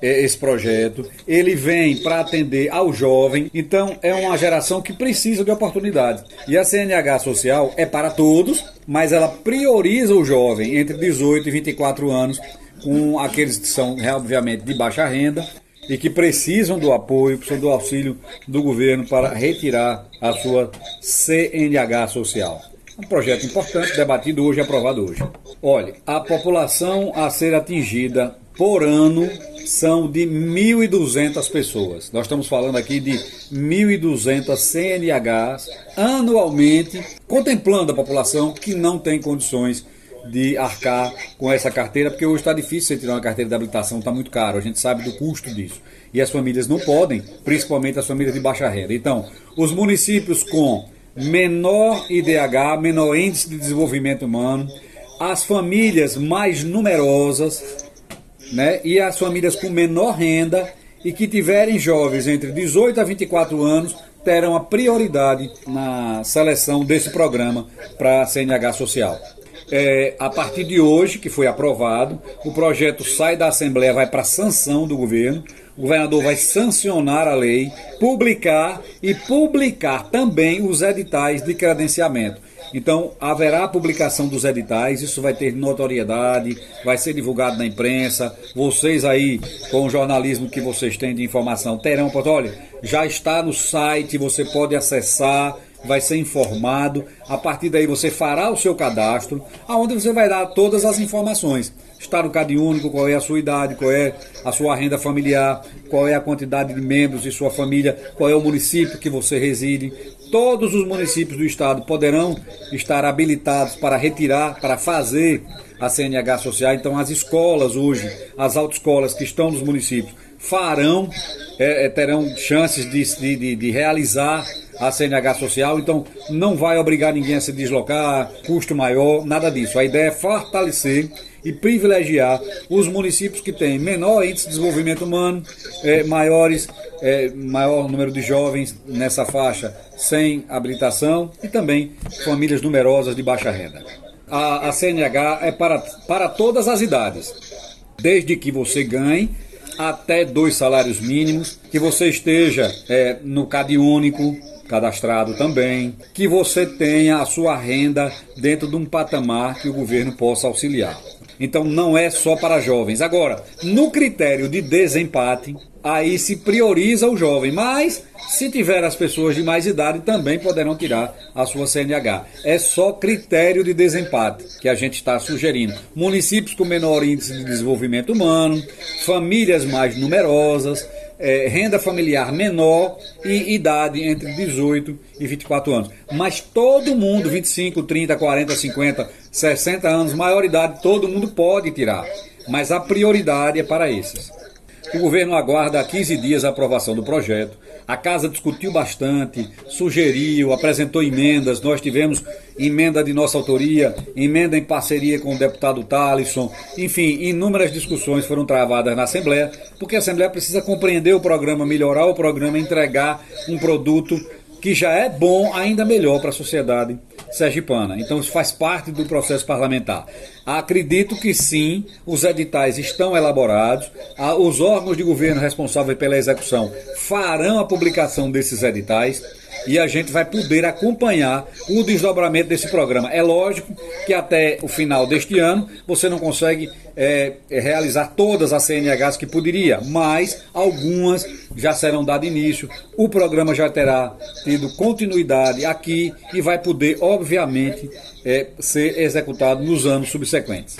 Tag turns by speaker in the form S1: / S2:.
S1: é, esse projeto, ele vem para atender ao jovem, então é uma geração que precisa de oportunidade. E a CNH Social é para todos, mas ela prioriza o jovem entre 18 e 24 anos, com aqueles que são, obviamente, de baixa renda e que precisam do apoio, precisam do auxílio do governo para retirar a sua CNH social. Um projeto importante, debatido hoje e aprovado hoje. Olha, a população a ser atingida por ano são de 1.200 pessoas. Nós estamos falando aqui de 1.200 CNHs anualmente, contemplando a população que não tem condições de arcar com essa carteira, porque hoje está difícil você tirar uma carteira de habilitação, está muito caro, a gente sabe do custo disso. E as famílias não podem, principalmente as famílias de baixa renda. Então, os municípios com menor IDH, menor índice de desenvolvimento humano, as famílias mais numerosas, né, e as famílias com menor renda e que tiverem jovens entre 18 a 24 anos terão a prioridade na seleção desse programa para a CNH Social. É, a partir de hoje, que foi aprovado, o projeto sai da Assembleia, vai para sanção do governo. O governador vai sancionar a lei, publicar e publicar também os editais de credenciamento. Então, haverá a publicação dos editais, isso vai ter notoriedade, vai ser divulgado na imprensa. Vocês aí, com o jornalismo que vocês têm de informação, terão, olha, já está no site, você pode acessar, vai ser informado. A partir daí você fará o seu cadastro, aonde você vai dar todas as informações. Estado único, qual é a sua idade, qual é a sua renda familiar, qual é a quantidade de membros de sua família, qual é o município que você reside. Todos os municípios do estado poderão estar habilitados para retirar, para fazer a CNH social. Então as escolas hoje, as autoescolas que estão nos municípios, farão, é, é terão chances de, de, de realizar a CNH social, então não vai obrigar ninguém a se deslocar, custo maior, nada disso. A ideia é fortalecer e privilegiar os municípios que têm menor índice de desenvolvimento humano, é, maiores, é, maior número de jovens nessa faixa sem habilitação e também famílias numerosas de baixa renda. A, a CNH é para, para todas as idades, desde que você ganhe até dois salários mínimos, que você esteja é, no CAD único, cadastrado também, que você tenha a sua renda dentro de um patamar que o governo possa auxiliar. Então não é só para jovens. Agora, no critério de desempate, aí se prioriza o jovem, mas se tiver as pessoas de mais idade também poderão tirar a sua CNH. É só critério de desempate que a gente está sugerindo. Municípios com menor índice de desenvolvimento humano, famílias mais numerosas, é, renda familiar menor e idade entre 18 e 24 anos. Mas todo mundo, 25, 30, 40, 50, 60 anos, maioridade, todo mundo pode tirar. Mas a prioridade é para esses. O governo aguarda há 15 dias a aprovação do projeto. A casa discutiu bastante, sugeriu, apresentou emendas. Nós tivemos emenda de nossa autoria, emenda em parceria com o deputado Talisson. Enfim, inúmeras discussões foram travadas na Assembleia, porque a Assembleia precisa compreender o programa, melhorar o programa, entregar um produto que já é bom, ainda melhor para a sociedade sergipana. Então isso faz parte do processo parlamentar. Acredito que sim, os editais estão elaborados, os órgãos de governo responsáveis pela execução farão a publicação desses editais e a gente vai poder acompanhar o desdobramento desse programa. É lógico que até o final deste ano você não consegue é, é realizar todas as CNHs que poderia, mas algumas já serão dado início. O programa já terá tido continuidade aqui e vai poder, obviamente, é, ser executado nos anos subsequentes.